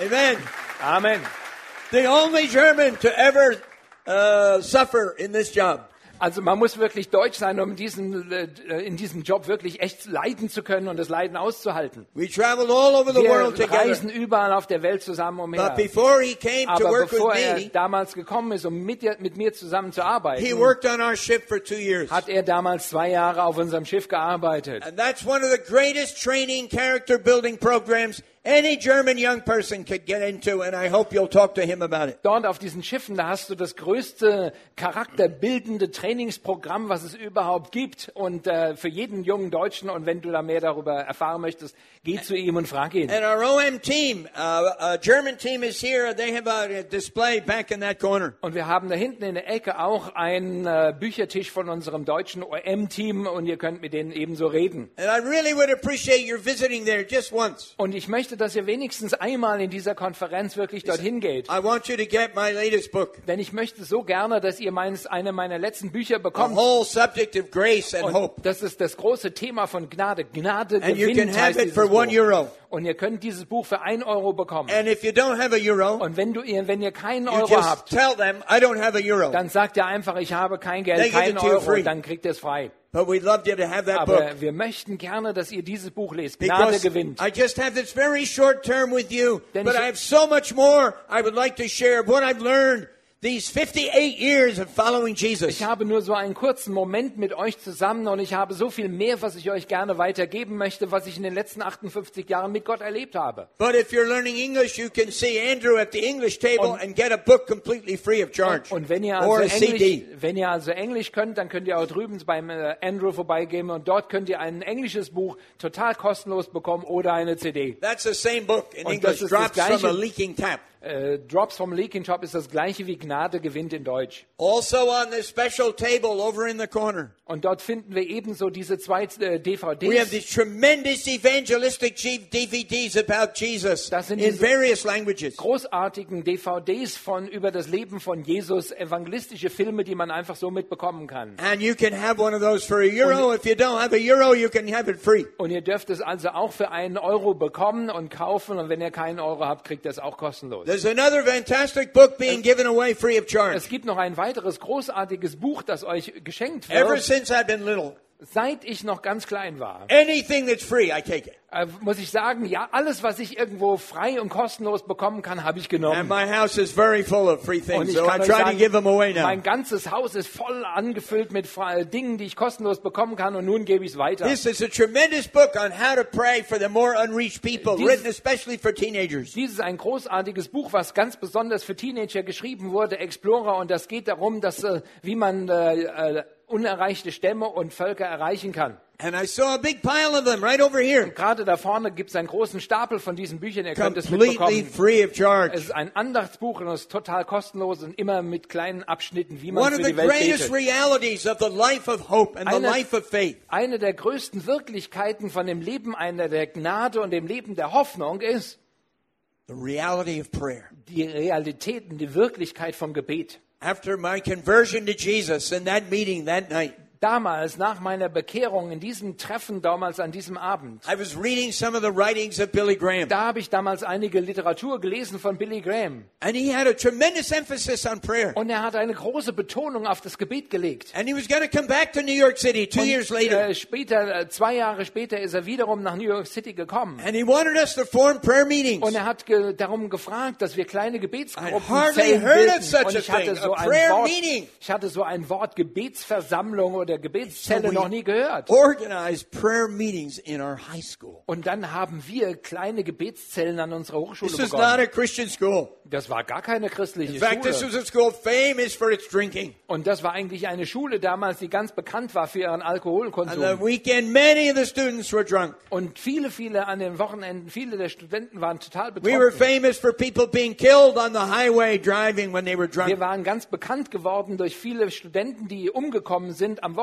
Speaker 1: Amen.
Speaker 2: Amen.
Speaker 1: The only German to ever uh, suffer in this job.
Speaker 2: Also man muss wirklich deutsch sein, um diesen, äh, in diesem Job wirklich echt leiden zu können und das Leiden auszuhalten.
Speaker 1: We traveled all over the world
Speaker 2: Wir
Speaker 1: together.
Speaker 2: reisen überall auf der Welt zusammen umher.
Speaker 1: But before he came to
Speaker 2: Aber
Speaker 1: work
Speaker 2: bevor er
Speaker 1: me,
Speaker 2: damals gekommen ist, um mit, mit mir zusammen zu
Speaker 1: he
Speaker 2: arbeiten,
Speaker 1: worked on our ship for two years.
Speaker 2: hat er damals zwei Jahre auf unserem Schiff gearbeitet.
Speaker 1: And that's one of the greatest training character building programs any German young person could get into, and I hope you'll talk to him about it.
Speaker 2: Dort auf diesen Schiffen, da hast du das größte charakterbildende Trainingsprogramm, was es überhaupt gibt. Und äh, für jeden jungen Deutschen, und wenn du da mehr darüber erfahren möchtest, geh zu ihm und frag ihn.
Speaker 1: And our OM team, uh, a German team is here. They have a display back in that corner.
Speaker 2: Und wir haben da hinten in der Ecke auch einen äh, Büchertisch von unserem deutschen OM-Team und ihr könnt mit denen ebenso reden.
Speaker 1: And I really would appreciate your visiting there just once.
Speaker 2: Und ich möchte, dass ihr wenigstens einmal in dieser Konferenz wirklich dorthin geht.
Speaker 1: I want you to get my latest book,
Speaker 2: Denn ich möchte so gerne, dass ihr meines, eine meiner letzten Bücher
Speaker 1: the
Speaker 2: bekommt.
Speaker 1: whole subject of grace and
Speaker 2: Und
Speaker 1: hope.
Speaker 2: das ist das große Thema von Gnade. Gnade
Speaker 1: And you can have it for one euro.
Speaker 2: Und ihr könnt dieses Buch für ein Euro bekommen.
Speaker 1: And if you don't have a euro,
Speaker 2: Und wenn, du, ihr- wenn ihr keinen
Speaker 1: you
Speaker 2: Euro habt,
Speaker 1: tell them, I don't have a euro.
Speaker 2: dann sagt ihr einfach, ich habe kein Geld, keinen Euro,
Speaker 1: free.
Speaker 2: dann kriegt ihr es frei.
Speaker 1: But we'd love you to have that book.
Speaker 2: Aber wir möchten gerne, dass ihr dieses Buch lest. Gnade
Speaker 1: Because
Speaker 2: gewinnt.
Speaker 1: I just have this very short term with you,
Speaker 2: Denn
Speaker 1: but
Speaker 2: ich-
Speaker 1: I have so much more I would like to share of what I've learned these 58 years of following Jesus.
Speaker 2: Ich habe nur so einen kurzen Moment mit euch zusammen und ich habe so viel mehr, was ich euch gerne weitergeben möchte, was ich in den letzten 58 Jahren mit Gott erlebt habe.
Speaker 1: But if you're learning English, you can see Andrew at the English table
Speaker 2: Und-
Speaker 1: and get a book completely free of charge.
Speaker 2: Und wenn ihr, also Englisch, wenn ihr also Englisch könnt, dann könnt ihr auch drüben beim äh, Andrew vorbeigehen und dort könnt ihr ein englisches Buch total kostenlos bekommen oder eine CD.
Speaker 1: That's the same book in
Speaker 2: Und
Speaker 1: English, Drops from a. Leaking Tap.
Speaker 2: Äh, Drops vom Leaking Shop ist das gleiche wie Gnade gewinnt in Deutsch.
Speaker 1: Also on this special table over in the corner,
Speaker 2: Und dort finden wir ebenso diese zwei äh,
Speaker 1: we have these
Speaker 2: DVDs.
Speaker 1: tremendous evangelistic DVDs about Jesus
Speaker 2: Das sind
Speaker 1: in various languages.
Speaker 2: großartigen DVDs von über das Leben von Jesus, evangelistische Filme, die man einfach so mitbekommen kann.
Speaker 1: And you can have one of those for a euro. If you don't have a euro, you can have it free.
Speaker 2: Und ihr dürft es also auch für einen Euro bekommen und kaufen. Und wenn ihr keinen Euro habt, kriegt ihr es auch kostenlos.
Speaker 1: There's another fantastic book being given away free of charge.
Speaker 2: Es gibt noch ein weiteres großartiges Buch, das euch geschenkt
Speaker 1: Ever
Speaker 2: wird.
Speaker 1: since I've been little,
Speaker 2: Seit ich noch ganz klein war,
Speaker 1: anything that's free, I take it.
Speaker 2: äh, muss ich sagen, ja, alles, was ich irgendwo frei und kostenlos bekommen kann, habe ich
Speaker 1: And
Speaker 2: genommen.
Speaker 1: my house is very full of free
Speaker 2: Und
Speaker 1: things,
Speaker 2: ich
Speaker 1: so I
Speaker 2: kann euch
Speaker 1: try to
Speaker 2: sagen,
Speaker 1: give them away now.
Speaker 2: mein ganzes Haus ist voll angefüllt mit Dingen, die ich kostenlos bekommen kann und nun gebe ich es weiter.
Speaker 1: This is a tremendous book on how to pray for the more unreached people,
Speaker 2: Dies-
Speaker 1: written especially for teenagers.
Speaker 2: Dies ist ein großartiges Buch, was ganz besonders für Teenager geschrieben wurde, Explorer, und das geht darum, dass, äh, wie man äh, äh, unerreichte Stämme und Völker erreichen kann.
Speaker 1: And I saw a big pile of them right over here,
Speaker 2: Gerade da vorne gibt es einen großen Stapel von diesen Büchern, ihr könnt es mitbekommen.
Speaker 1: free of charge.
Speaker 2: Es ist ein Andachtsbuch und es ist total kostenlos und immer mit kleinen Abschnitten, wie man
Speaker 1: One
Speaker 2: für die Welt betet.
Speaker 1: realities of the life of hope and the
Speaker 2: Eine-
Speaker 1: life of faith
Speaker 2: Eine der größten Wirklichkeiten von dem Leben einer der Gnade und dem Leben der Hoffnung ist
Speaker 1: the reality of prayer.
Speaker 2: die Realität und die Wirklichkeit vom Gebet.
Speaker 1: After my conversion to Jesus in that meeting that night,
Speaker 2: Damals, nach meiner Bekehrung, in diesem Treffen damals an diesem Abend,
Speaker 1: I was reading some of the writings of Billy Graham.
Speaker 2: da habe ich damals einige Literatur gelesen von Billy Graham.
Speaker 1: And he had a tremendous emphasis on prayer.
Speaker 2: Und er hat eine große Betonung auf das Gebet gelegt.
Speaker 1: And he was going to come back to New York City two years
Speaker 2: Und,
Speaker 1: later.
Speaker 2: äh, später, äh, zwei Jahre später, ist er wiederum nach New York City gekommen.
Speaker 1: And he wanted us to form prayer meetings.
Speaker 2: Und er hat ge darum gefragt, dass wir kleine Gebetsgruppen bilden. Und ich hatte so ein Wort, ich hatte so ein Wort Gebetsversammlung oder Gebetszelle
Speaker 1: So we-
Speaker 2: noch nie gehört.
Speaker 1: Organized prayer meetings in our high school.
Speaker 2: Und dann haben wir kleine Gebetszellen an unserer Hochschule
Speaker 1: This was not
Speaker 2: begonnen.
Speaker 1: a Christian school.
Speaker 2: Das war gar keine christliche
Speaker 1: In fact, this
Speaker 2: Schule.
Speaker 1: was a school famous for its drinking.
Speaker 2: Und das war eigentlich eine Schule damals, die ganz bekannt war für ihren
Speaker 1: On the
Speaker 2: Alkoholkonsum.
Speaker 1: weekend, many of the students were drunk.
Speaker 2: Und viele, viele an den Wochenenden, viele der Studenten waren total
Speaker 1: We were
Speaker 2: betrunken.
Speaker 1: famous for people being killed on the highway driving when they were
Speaker 2: Wir
Speaker 1: drunk.
Speaker 2: waren ganz bekannt geworden durch viele Studenten, die umgekommen sind am Wochenende,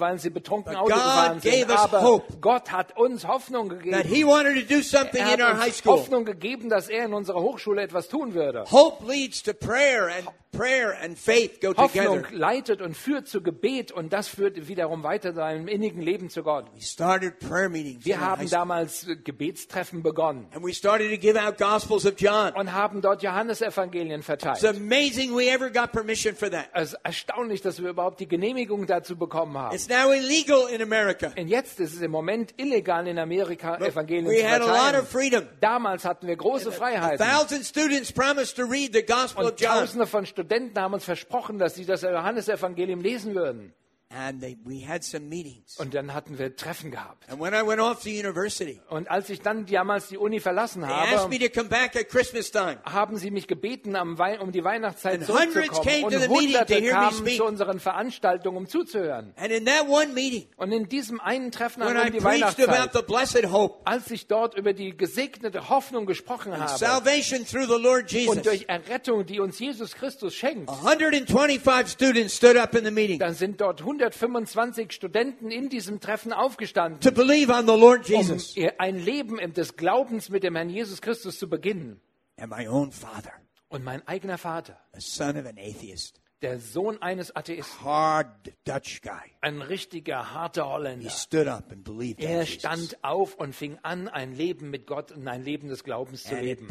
Speaker 2: weil sie betrunken Auto gefahren sind. Aber
Speaker 1: hope.
Speaker 2: Gott hat uns Hoffnung gegeben. Er hat uns. Hoffnung gegeben, dass er in unserer Hochschule etwas tun würde.
Speaker 1: Hope leads to prayer, and prayer and faith go
Speaker 2: Hoffnung leitet und führt zu Gebet und das führt wiederum weiter zu einem innigen Leben zu Gott. Wir haben damals äh, Gebetstreffen begonnen
Speaker 1: And we started to give out Gospels of John.
Speaker 2: und haben dort Johannesevangelien
Speaker 1: It's
Speaker 2: verteilt.
Speaker 1: amazing we ever got permission for that.
Speaker 2: Es ist erstaunlich, dass wir überhaupt die Genehmigung dazu bekommen haben.
Speaker 1: It's now illegal in America.
Speaker 2: Und jetzt ist es im Moment illegal in Amerika,
Speaker 1: But
Speaker 2: Evangelien
Speaker 1: we
Speaker 2: zu
Speaker 1: had a lot of freedom.
Speaker 2: Damals hatten wir große
Speaker 1: A
Speaker 2: Freiheiten.
Speaker 1: thousand students promised to read the Gospel of
Speaker 2: Und
Speaker 1: John.
Speaker 2: Tausende von Studenten haben uns versprochen, dass sie das Johannesevangelium lesen würden.
Speaker 1: And they, we had some meetings.
Speaker 2: Und dann hatten wir Treffen gehabt.
Speaker 1: And when I went off to university,
Speaker 2: Und als ich dann damals die Uni verlassen habe,
Speaker 1: me to come back at Christmas time.
Speaker 2: haben sie mich gebeten, um die Weihnachtszeit zurückzukommen. Und Hunderte kamen zu unseren Veranstaltungen, um zuzuhören.
Speaker 1: And in that one meeting,
Speaker 2: Und in diesem einen Treffen an
Speaker 1: I
Speaker 2: um die
Speaker 1: preached about
Speaker 2: Weihnachtszeit,
Speaker 1: the blessed hope,
Speaker 2: als ich dort über die gesegnete Hoffnung gesprochen habe
Speaker 1: salvation through the Lord
Speaker 2: und durch Errettung, die uns Jesus Christus schenkt,
Speaker 1: 125 students stood up in the meeting
Speaker 2: dann sind dort 125 Studenten in diesem Treffen
Speaker 1: to
Speaker 2: aufgestanden,
Speaker 1: believe on the Lord
Speaker 2: um
Speaker 1: Jesus.
Speaker 2: ihr ein Leben des Glaubens mit dem Herrn Jesus Christus zu beginnen.
Speaker 1: And my own father,
Speaker 2: Und mein eigener Vater,
Speaker 1: the son of an atheist,
Speaker 2: der Sohn eines Atheisten,
Speaker 1: hard Dutch guy,
Speaker 2: ein richtiger harter
Speaker 1: he
Speaker 2: Holländer,
Speaker 1: stood up and believed
Speaker 2: er stand auf und fing an, ein Leben mit Gott und ein Leben des Glaubens zu leben.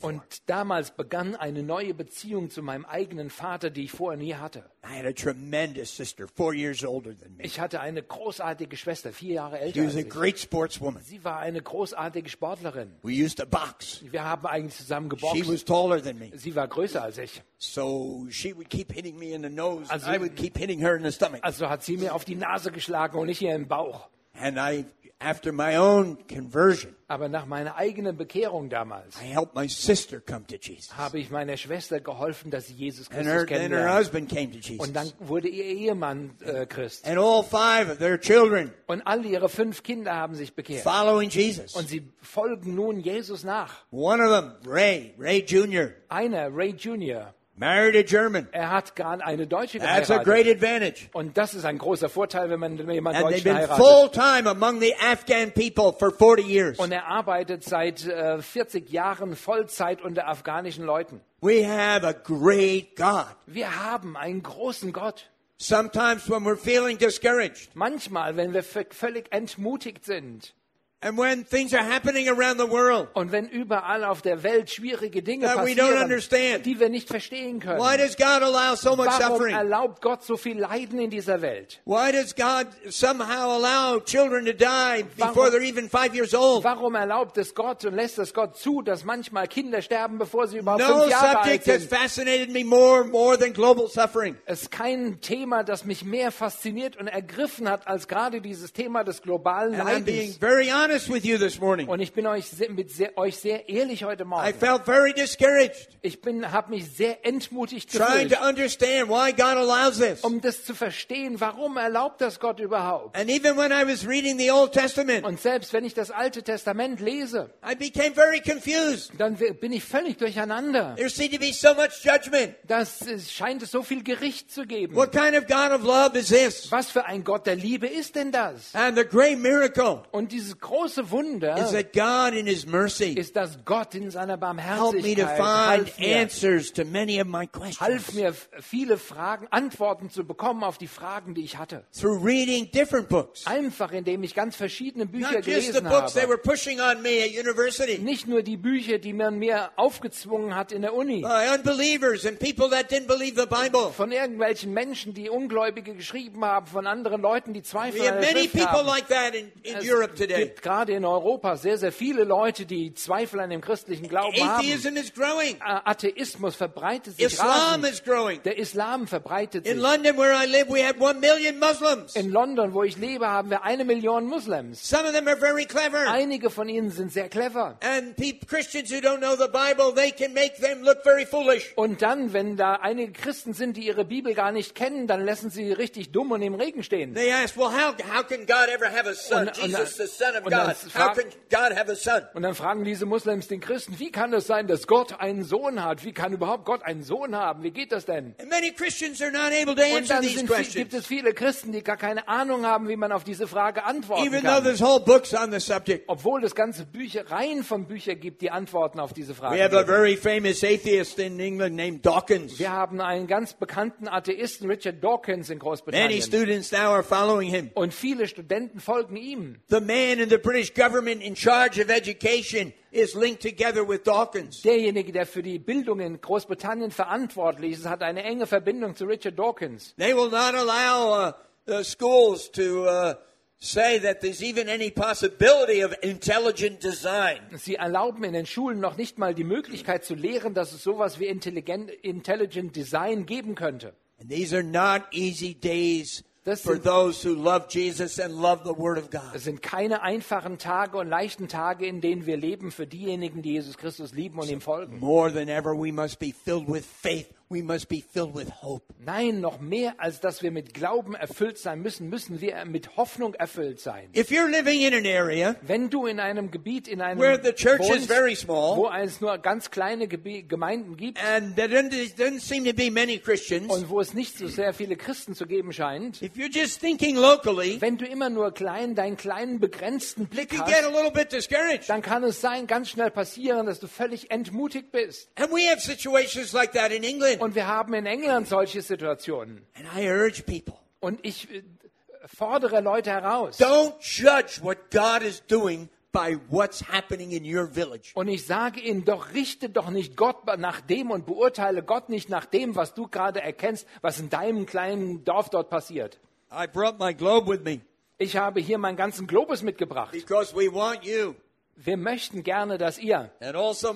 Speaker 2: Und damals begann eine neue Beziehung zu meinem eigenen Vater, die ich vorher nie hatte.
Speaker 1: I had a tremendous sister, four years older than me.
Speaker 2: Ich hatte eine großartige Schwester, vier Jahre
Speaker 1: She
Speaker 2: älter
Speaker 1: was
Speaker 2: als
Speaker 1: a
Speaker 2: ich.
Speaker 1: great sportswoman.
Speaker 2: Sie war eine großartige Sportlerin.
Speaker 1: We used to box.
Speaker 2: Wir haben eigentlich zusammen
Speaker 1: She
Speaker 2: geboxt.
Speaker 1: was taller than me.
Speaker 2: Sie war größer als ich.
Speaker 1: So she would keep hitting me in the nose.
Speaker 2: Also-
Speaker 1: I would keep hitting her in the stomach.
Speaker 2: Also hat sie mir auf die Nase geschlagen und ich ihr im Bauch.
Speaker 1: And I, after my own conversion,
Speaker 2: Aber nach meiner eigenen Bekehrung damals
Speaker 1: I helped my sister come to Jesus.
Speaker 2: habe ich meiner Schwester geholfen, dass sie Jesus
Speaker 1: And
Speaker 2: Christus
Speaker 1: her, then her
Speaker 2: kennenlernt.
Speaker 1: husband came to Jesus.
Speaker 2: Und dann wurde ihr Ehemann äh, Christ.
Speaker 1: And all five of their children
Speaker 2: Und alle ihre fünf Kinder haben sich bekehrt.
Speaker 1: following Jesus.
Speaker 2: Und sie folgen nun Jesus nach.
Speaker 1: One of them, Ray, Ray Jr.,
Speaker 2: Einer, Ray Jr.,
Speaker 1: married a German.
Speaker 2: er hat gerade eine Deutsche
Speaker 1: That's a great
Speaker 2: geheiratet.
Speaker 1: advantage.
Speaker 2: Und das ist ein großer Vorteil, wenn man jemanden
Speaker 1: And
Speaker 2: Deutschen
Speaker 1: been
Speaker 2: heiratet.
Speaker 1: full time among the Afghan people for 40 years.
Speaker 2: Und er arbeitet seit äh, 40 Jahren Vollzeit unter afghanischen Leuten.
Speaker 1: We have a great God.
Speaker 2: Wir haben einen großen Gott.
Speaker 1: Sometimes when we're feeling discouraged
Speaker 2: Manchmal, wenn wir völlig entmutigt sind
Speaker 1: and when things are happening around the world
Speaker 2: und wenn überall auf der Welt schwierige Dinge
Speaker 1: that we don't
Speaker 2: passieren,
Speaker 1: understand,
Speaker 2: die wir nicht verstehen können.
Speaker 1: why does God allow so much
Speaker 2: Warum
Speaker 1: suffering?
Speaker 2: erlaubt Gott so viel Leiden in dieser Welt?
Speaker 1: Why does God somehow allow children to die before
Speaker 2: Warum-
Speaker 1: they're even five years old?
Speaker 2: Warum erlaubt es Gott und lässt es Gott zu, dass manchmal Kinder sterben, bevor sie überhaupt
Speaker 1: No
Speaker 2: fünf Jahre alt
Speaker 1: subject has
Speaker 2: sind?
Speaker 1: fascinated me more, more than global suffering.
Speaker 2: Es ist kein Thema, das mich mehr fasziniert und ergriffen hat, als gerade dieses Thema des globalen
Speaker 1: And I'm being
Speaker 2: Leidens.
Speaker 1: very honest with you this morning.
Speaker 2: Und ich bin euch sehr, mit sehr, euch sehr ehrlich heute
Speaker 1: I
Speaker 2: Morgen.
Speaker 1: felt very discouraged
Speaker 2: Ich bin, habe mich sehr entmutigt
Speaker 1: trying
Speaker 2: gefühlt,
Speaker 1: to understand why God allows this.
Speaker 2: um das zu verstehen. Warum erlaubt das Gott überhaupt?
Speaker 1: And even when I was reading the Old Testament,
Speaker 2: Und selbst wenn ich das Alte Testament lese,
Speaker 1: I became very confused.
Speaker 2: dann bin ich völlig durcheinander.
Speaker 1: There seemed to be so much judgment.
Speaker 2: Das es scheint es so viel Gericht zu geben.
Speaker 1: What kind of God of love is this?
Speaker 2: Was für ein Gott der Liebe ist denn das?
Speaker 1: And the great miracle
Speaker 2: Und dieses große Wunder
Speaker 1: is that God, in His mercy,
Speaker 2: ist, dass Gott in seiner
Speaker 1: helped me to
Speaker 2: Barmherzigkeit
Speaker 1: find
Speaker 2: half mir,
Speaker 1: answers to many of my
Speaker 2: half
Speaker 1: questions
Speaker 2: mir f- viele Fragen, Antworten zu bekommen auf die Fragen, die ich hatte.
Speaker 1: through reading different books.
Speaker 2: Einfach indem ich ganz verschiedene Bücher
Speaker 1: Not just the
Speaker 2: gelesen
Speaker 1: books they
Speaker 2: habe.
Speaker 1: were pushing on me at university
Speaker 2: Nicht nur die Bücher, die man mir aufgezwungen hat in der Uni.
Speaker 1: by unbelievers and people that didn't believe the Bible.
Speaker 2: Von irgendwelchen Menschen, die Ungläubige geschrieben haben, von anderen Leuten, die Zweifel
Speaker 1: We
Speaker 2: an der
Speaker 1: many
Speaker 2: Schrift
Speaker 1: people
Speaker 2: haben.
Speaker 1: like that in, in Europe today.
Speaker 2: Gerade in Europa sehr, sehr viele Leute, die Zweifel an dem christlichen Glauben haben.
Speaker 1: Atheism is growing.
Speaker 2: Ä- Atheismus verbreitet sich
Speaker 1: Islam
Speaker 2: rasend.
Speaker 1: is growing.
Speaker 2: Der Islam verbreitet
Speaker 1: In
Speaker 2: sich.
Speaker 1: London, where I live, we have one million Muslims.
Speaker 2: In London, wo ich lebe, haben wir eine Million Muslims.
Speaker 1: Some of them are very clever.
Speaker 2: Einige von ihnen sind sehr clever.
Speaker 1: And pe- Christians who don't know the Bible, they can make them look very foolish.
Speaker 2: Und dann, wenn da einige Christen sind, die ihre Bibel gar nicht kennen, dann lassen sie richtig dumm und im Regen stehen.
Speaker 1: They ask, well, how, how can God ever have a son?
Speaker 2: Und, und,
Speaker 1: Jesus, the Son of God,
Speaker 2: dann,
Speaker 1: God? How
Speaker 2: frag,
Speaker 1: can God have a son?
Speaker 2: und dann fragen diese Muslims den Christen, wie kann es sein, dass Gott einen Sohn hat? Wie kann überhaupt Gott einen Sohn haben? Wie geht das denn?
Speaker 1: And many Christians are not able to
Speaker 2: Und
Speaker 1: answer
Speaker 2: dann sind, gibt es viele Christen, die gar keine Ahnung haben, wie man auf diese Frage antworten
Speaker 1: Even though
Speaker 2: kann.
Speaker 1: there's whole books on the subject.
Speaker 2: Obwohl es ganze Büchereien von Büchern gibt, die Antworten auf diese Fragen
Speaker 1: We have a
Speaker 2: geben.
Speaker 1: very famous atheist in England named Dawkins.
Speaker 2: Wir haben einen ganz bekannten Atheisten, Richard Dawkins, in
Speaker 1: Many
Speaker 2: Großbritannien.
Speaker 1: students now are following him.
Speaker 2: Und viele Studenten folgen ihm.
Speaker 1: The man in the British government in charge of education is linked together with Dawkins.
Speaker 2: Derjenige, der für die Bildung in Großbritannien verantwortlich ist, hat eine enge Verbindung zu Richard Dawkins.
Speaker 1: They will not allow uh, the schools to uh, say that there's even any possibility of intelligent design.
Speaker 2: Sie erlauben in den Schulen noch nicht mal die Möglichkeit zu lehren, dass es sowas wie Intelligent, Intelligent Design geben könnte.
Speaker 1: And these are not easy days
Speaker 2: Das
Speaker 1: for
Speaker 2: sind-
Speaker 1: those who love Jesus and love the Word of God.
Speaker 2: Es sind keine einfachen Tage und leichten Tage, in denen wir leben für diejenigen, die Jesus Christus lieben und ihm folgen.
Speaker 1: More than ever, we must be filled with faith. We must be filled with hope.
Speaker 2: Nein, noch mehr als dass wir mit Glauben erfüllt sein müssen, müssen wir mit Hoffnung erfüllt sein.
Speaker 1: If you're living in an area
Speaker 2: Wenn du in einem Gebiet, in einem
Speaker 1: Where the church is
Speaker 2: wohnst,
Speaker 1: very small.
Speaker 2: wo es nur ganz kleine Gebe Gemeinden gibt
Speaker 1: and there doesn't, seem to be many Christians,
Speaker 2: und wo es nicht so sehr viele Christen zu geben scheint,
Speaker 1: if you're just thinking locally,
Speaker 2: wenn du immer nur klein, deinen kleinen begrenzten Blick
Speaker 1: you get a
Speaker 2: hast,
Speaker 1: little bit discouraged.
Speaker 2: dann kann es sein, ganz schnell passieren, dass du völlig entmutigt bist.
Speaker 1: And we have situations like that in England.
Speaker 2: Und wir haben in England solche Situationen.
Speaker 1: And I urge people
Speaker 2: Und ich äh, fordere Leute heraus.
Speaker 1: don't judge what God is doing by what's happening in your village.
Speaker 2: Und ich sage ihnen, doch richte doch nicht Gott nach dem und beurteile Gott nicht nach dem, was du gerade erkennst, was in deinem kleinen Dorf dort passiert.
Speaker 1: I brought my globe with me
Speaker 2: Ich habe hier meinen ganzen Globus mitgebracht.
Speaker 1: because we want you.
Speaker 2: Wir möchten gerne, dass ihr
Speaker 1: also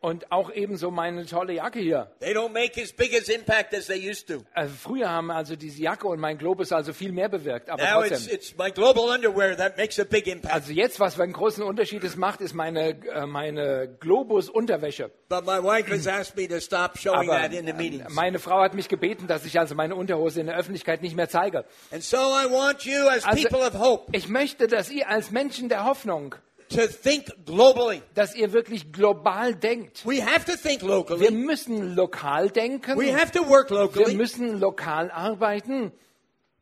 Speaker 2: und auch ebenso meine tolle Jacke hier.
Speaker 1: They don't make as big as impact as they used to.
Speaker 2: Äh, früher haben also diese Jacke und mein Globus also viel mehr bewirkt, aber
Speaker 1: Now it's,
Speaker 2: trotzdem.
Speaker 1: it's my global underwear that makes a big impact.
Speaker 2: Also jetzt, was einen großen Unterschied es macht, ist meine, äh, meine Globus-Unterwäsche.
Speaker 1: But my wife has asked me to stop showing
Speaker 2: Aber
Speaker 1: that in the
Speaker 2: äh,
Speaker 1: meetings.
Speaker 2: meine Frau hat mich gebeten, dass ich also meine Unterhose in der Öffentlichkeit nicht mehr zeige.
Speaker 1: And so I want you as
Speaker 2: Also-
Speaker 1: people of hope
Speaker 2: Ich möchte, dass ihr als Menschen der Hoffnung,
Speaker 1: to think globally.
Speaker 2: dass ihr wirklich global denkt.
Speaker 1: We have to think
Speaker 2: Wir
Speaker 1: locally.
Speaker 2: müssen lokal denken.
Speaker 1: We have to work
Speaker 2: Wir
Speaker 1: locally.
Speaker 2: müssen lokal arbeiten.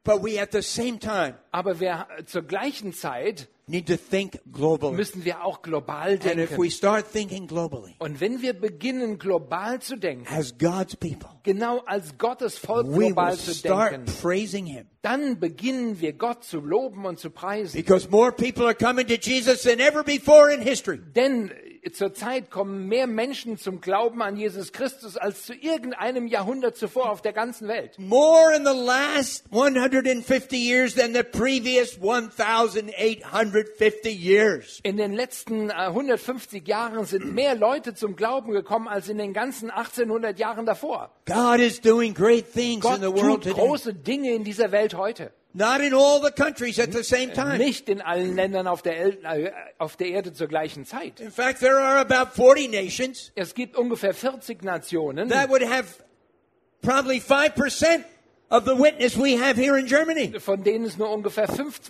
Speaker 1: But we at the same time
Speaker 2: Aber wir zur gleichen Zeit
Speaker 1: need to think globally.
Speaker 2: müssen wir auch global
Speaker 1: And if
Speaker 2: denken.
Speaker 1: we start thinking globally
Speaker 2: Und wenn wir beginnen, global zu denken,
Speaker 1: as God's people,
Speaker 2: genau als Gottes Volk global zu denken, dann beginnen wir Gott zu loben und zu preisen.
Speaker 1: Because more people are coming to Jesus than ever before in history.
Speaker 2: Denn zurzeit kommen mehr Menschen zum Glauben an Jesus Christus als zu irgendeinem Jahrhundert zuvor auf der ganzen Welt.
Speaker 1: More in the last 150 years than the previous 1,850 years.
Speaker 2: In den letzten äh, 150 Jahren sind mehr Leute zum Glauben gekommen als in den ganzen 1800 Jahren davor.
Speaker 1: God is doing great things
Speaker 2: Gott
Speaker 1: in the world
Speaker 2: tut
Speaker 1: today.
Speaker 2: große Dinge in dieser Welt heute.
Speaker 1: Not in all the countries at the same time.
Speaker 2: Nicht in allen Ländern auf der, El äh, auf der Erde zur gleichen Zeit.
Speaker 1: In fact, there are about 40 nations
Speaker 2: Es gibt ungefähr 40 Nationen,
Speaker 1: that would have probably 5% of the witness we have here in Germany.
Speaker 2: von denen es nur ungefähr 5,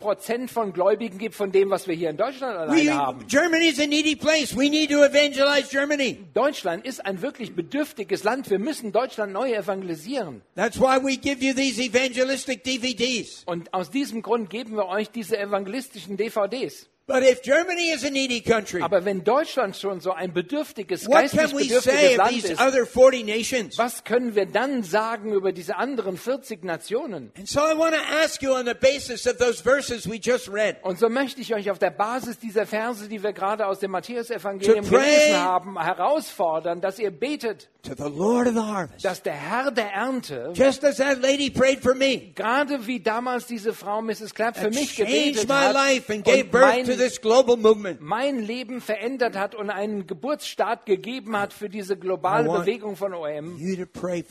Speaker 2: 5% von Gläubigen gibt von dem, was wir hier in Deutschland
Speaker 1: We,
Speaker 2: alleine haben.
Speaker 1: Germany is a needy place. We need to evangelize Germany.
Speaker 2: Deutschland ist ein wirklich bedürftiges Land. Wir müssen Deutschland neu evangelisieren.
Speaker 1: That's why we give you these evangelistic DVDs.
Speaker 2: Und aus diesem Grund geben wir euch diese evangelistischen DVDs.
Speaker 1: But if Germany is a needy country,
Speaker 2: Aber wenn Deutschland schon so ein bedürftiges,
Speaker 1: what
Speaker 2: geistig
Speaker 1: can we
Speaker 2: bedürftiges
Speaker 1: say of
Speaker 2: Land
Speaker 1: these
Speaker 2: ist,
Speaker 1: other 40 nations?
Speaker 2: was können wir dann sagen über diese anderen 40 Nationen?
Speaker 1: And so I want to ask you on the basis of those verses we just read
Speaker 2: Und so möchte ich euch auf der Basis dieser Verse, die wir gerade aus dem Matthäus-Evangelium gelesen haben, herausfordern, dass ihr betet, dass der Herr der Ernte,
Speaker 1: Just as that lady prayed for me,
Speaker 2: gerade wie damals diese Frau Mrs. Clapp für mich gebetet
Speaker 1: my
Speaker 2: hat
Speaker 1: life and gave
Speaker 2: und
Speaker 1: birth
Speaker 2: mein, Leben verändert hat und einen Geburtsstart gegeben hat für diese globale Bewegung von OM,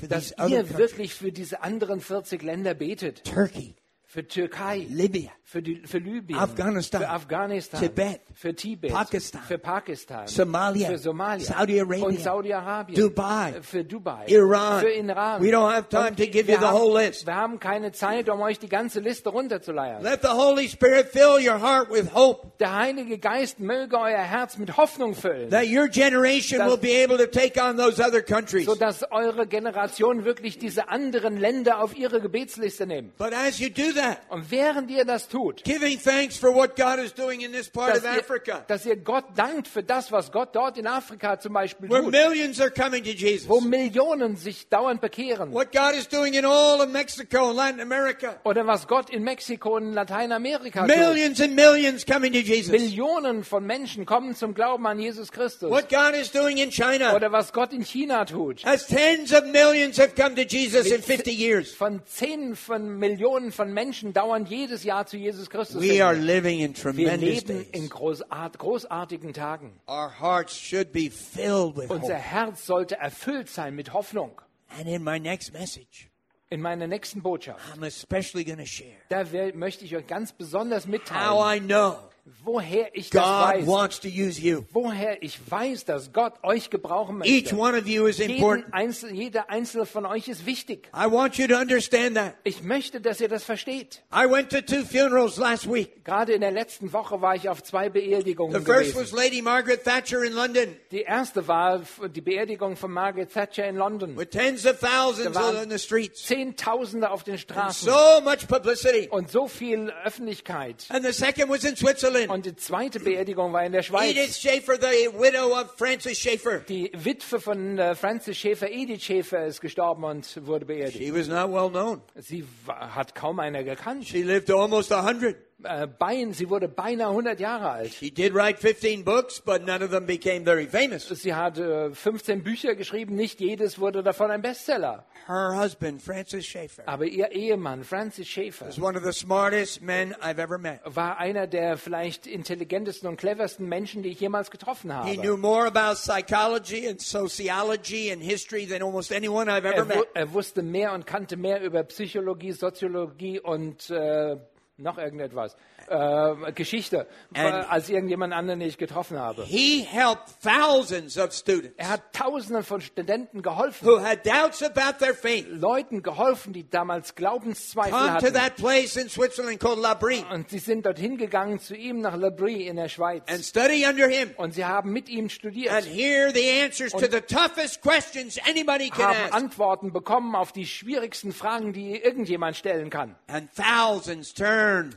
Speaker 2: dass ihr wirklich für diese anderen 40 Länder betet.
Speaker 1: Turkey,
Speaker 2: für Türkei,
Speaker 1: Libya,
Speaker 2: für, für Libyen,
Speaker 1: Afghanistan,
Speaker 2: für Afghanistan,
Speaker 1: Tibet,
Speaker 2: für Tibet,
Speaker 1: Pakistan,
Speaker 2: für Pakistan,
Speaker 1: Somalia,
Speaker 2: für Somalia,
Speaker 1: Saudi Arabia,
Speaker 2: und Saudi-Arabien,
Speaker 1: Dubai,
Speaker 2: für Dubai,
Speaker 1: Iran.
Speaker 2: für Iran.
Speaker 1: We don't have time to give
Speaker 2: wir
Speaker 1: you the
Speaker 2: haben,
Speaker 1: whole list.
Speaker 2: Wir haben keine Zeit, um euch die ganze Liste runterzuleiern.
Speaker 1: Let the Holy Spirit fill your heart with hope
Speaker 2: Der Heilige Geist möge euer Herz mit Hoffnung füllen,
Speaker 1: that your generation will be able to take on those other countries.
Speaker 2: sodass eure Generation wirklich diese anderen Länder auf ihre Gebetsliste nimmt.
Speaker 1: But as you do that,
Speaker 2: Und während ihr das tut,
Speaker 1: giving thanks for what God is doing in this part
Speaker 2: dass
Speaker 1: of
Speaker 2: ihr,
Speaker 1: Africa,
Speaker 2: dass ihr Gott dankt für das, was Gott dort in Afrika zum Beispiel
Speaker 1: where
Speaker 2: tut,
Speaker 1: millions are coming to Jesus,
Speaker 2: wo Millionen sich dauernd bekehren.
Speaker 1: what God is doing in all of Mexico and Latin America,
Speaker 2: Oder was Gott in Mexiko und Lateinamerika tut.
Speaker 1: millions and millions coming to Jesus,
Speaker 2: Millionen von Menschen kommen zum Glauben an Jesus Christus.
Speaker 1: what God is doing in China,
Speaker 2: Oder was Gott in China tut.
Speaker 1: as tens of millions have come to Jesus in 50 years.
Speaker 2: Von Zehnten von Millionen von Menschen dauern jedes Jahr zu Jesus Christus.
Speaker 1: We are living in
Speaker 2: Wir
Speaker 1: tremendous
Speaker 2: leben in
Speaker 1: days.
Speaker 2: großart, großartigen Tagen.
Speaker 1: Our hearts should be filled with
Speaker 2: Unser. Herz sollte erfüllt sein mit Hoffnung.
Speaker 1: And in my next message,
Speaker 2: In meiner nächsten Botschaft,
Speaker 1: I'm especially share
Speaker 2: da möchte ich euch ganz besonders
Speaker 1: how
Speaker 2: mitteilen,
Speaker 1: I know
Speaker 2: woher ich das
Speaker 1: God
Speaker 2: weiß.
Speaker 1: wants to use you.
Speaker 2: Woher ich weiß, dass Gott euch gebrauchen
Speaker 1: Each
Speaker 2: möchte.
Speaker 1: one of you is important.
Speaker 2: Jeden Einzel, jeder einzelne von euch ist wichtig.
Speaker 1: I want you to understand that.
Speaker 2: Ich möchte, dass ihr das versteht.
Speaker 1: I went to two funerals last week.
Speaker 2: Gerade in der letzten Woche war ich auf zwei Beerdigungen
Speaker 1: The first
Speaker 2: gewesen.
Speaker 1: was Lady Margaret Thatcher in London
Speaker 2: Die erste war die Beerdigung von Margaret Thatcher in London.
Speaker 1: with tens of thousands in the streets.
Speaker 2: Zehntausende auf den Straßen
Speaker 1: So much publicity.
Speaker 2: und so viel Öffentlichkeit.
Speaker 1: And the second was in Switzerland.
Speaker 2: Und die zweite Beerdigung war in der Schweiz.
Speaker 1: Edith Schaefer, the widow of Francis Schaefer.
Speaker 2: Die Witwe von äh, Francis Schäfer, Edith Schäfer, ist gestorben und wurde beerdigt.
Speaker 1: She was not well known.
Speaker 2: Sie wa- hat kaum einer gekannt.
Speaker 1: She lived to almost 100.
Speaker 2: Äh, bein, sie wurde beinahe 100 Jahre alt.
Speaker 1: She did write 15 books, but none of them became very famous.
Speaker 2: Sie hat äh, 15 Bücher geschrieben, nicht jedes wurde davon ein Bestseller.
Speaker 1: Her husband, Francis Schaefer,
Speaker 2: Aber ihr Ehemann, Francis Schäfer,
Speaker 1: was one of the smartest men I've ever met.
Speaker 2: war einer der vielleicht intelligentesten und cleversten Menschen, die ich jemals getroffen
Speaker 1: He knew
Speaker 2: habe.
Speaker 1: more about psychology and sociology and history than almost anyone I've ever
Speaker 2: Er,
Speaker 1: met.
Speaker 2: er wusste mehr und kannte mehr über Psychologie, Soziologie und äh, noch irgendetwas, äh, Geschichte,
Speaker 1: And-
Speaker 2: als irgendjemand anderen, den ich getroffen habe.
Speaker 1: He helped thousands of students
Speaker 2: Er hat Tausenden von Studenten geholfen,
Speaker 1: who had doubts about their faith
Speaker 2: Leuten geholfen, die damals Glaubenszweifel
Speaker 1: come to
Speaker 2: hatten.
Speaker 1: that place in Switzerland called La Brie
Speaker 2: Und sie sind dorthin gegangen zu ihm nach Le Brie in der Schweiz.
Speaker 1: and study under him
Speaker 2: Und sie haben mit ihm
Speaker 1: and
Speaker 2: studiert,
Speaker 1: hear the answers to the toughest questions anybody can
Speaker 2: haben
Speaker 1: ask.
Speaker 2: Antworten bekommen auf die schwierigsten Fragen, die irgendjemand stellen kann.
Speaker 1: And thousands turn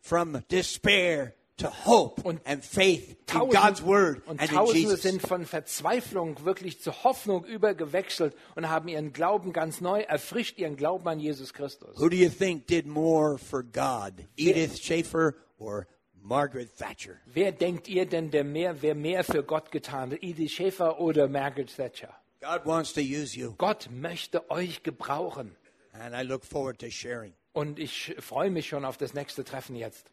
Speaker 1: from despair to hope
Speaker 2: Und
Speaker 1: and faith in God's word
Speaker 2: und
Speaker 1: and in
Speaker 2: Tausende
Speaker 1: Jesus.
Speaker 2: sind von Verzweiflung wirklich zu Hoffnung übergewechselt und haben ihren Glauben ganz neu erfrischt, ihren Glauben an Jesus Christus.
Speaker 1: Who do you think did more for God, Edith Schaefer or Margaret Thatcher?
Speaker 2: Wer denkt ihr denn, der mehr, wer mehr für Gott getan hat? Edith Schäfer oder Margaret Thatcher?
Speaker 1: God wants to use you,
Speaker 2: Gott möchte euch gebrauchen.
Speaker 1: and I look forward to sharing.
Speaker 2: Und ich freue mich schon auf das nächste Treffen jetzt.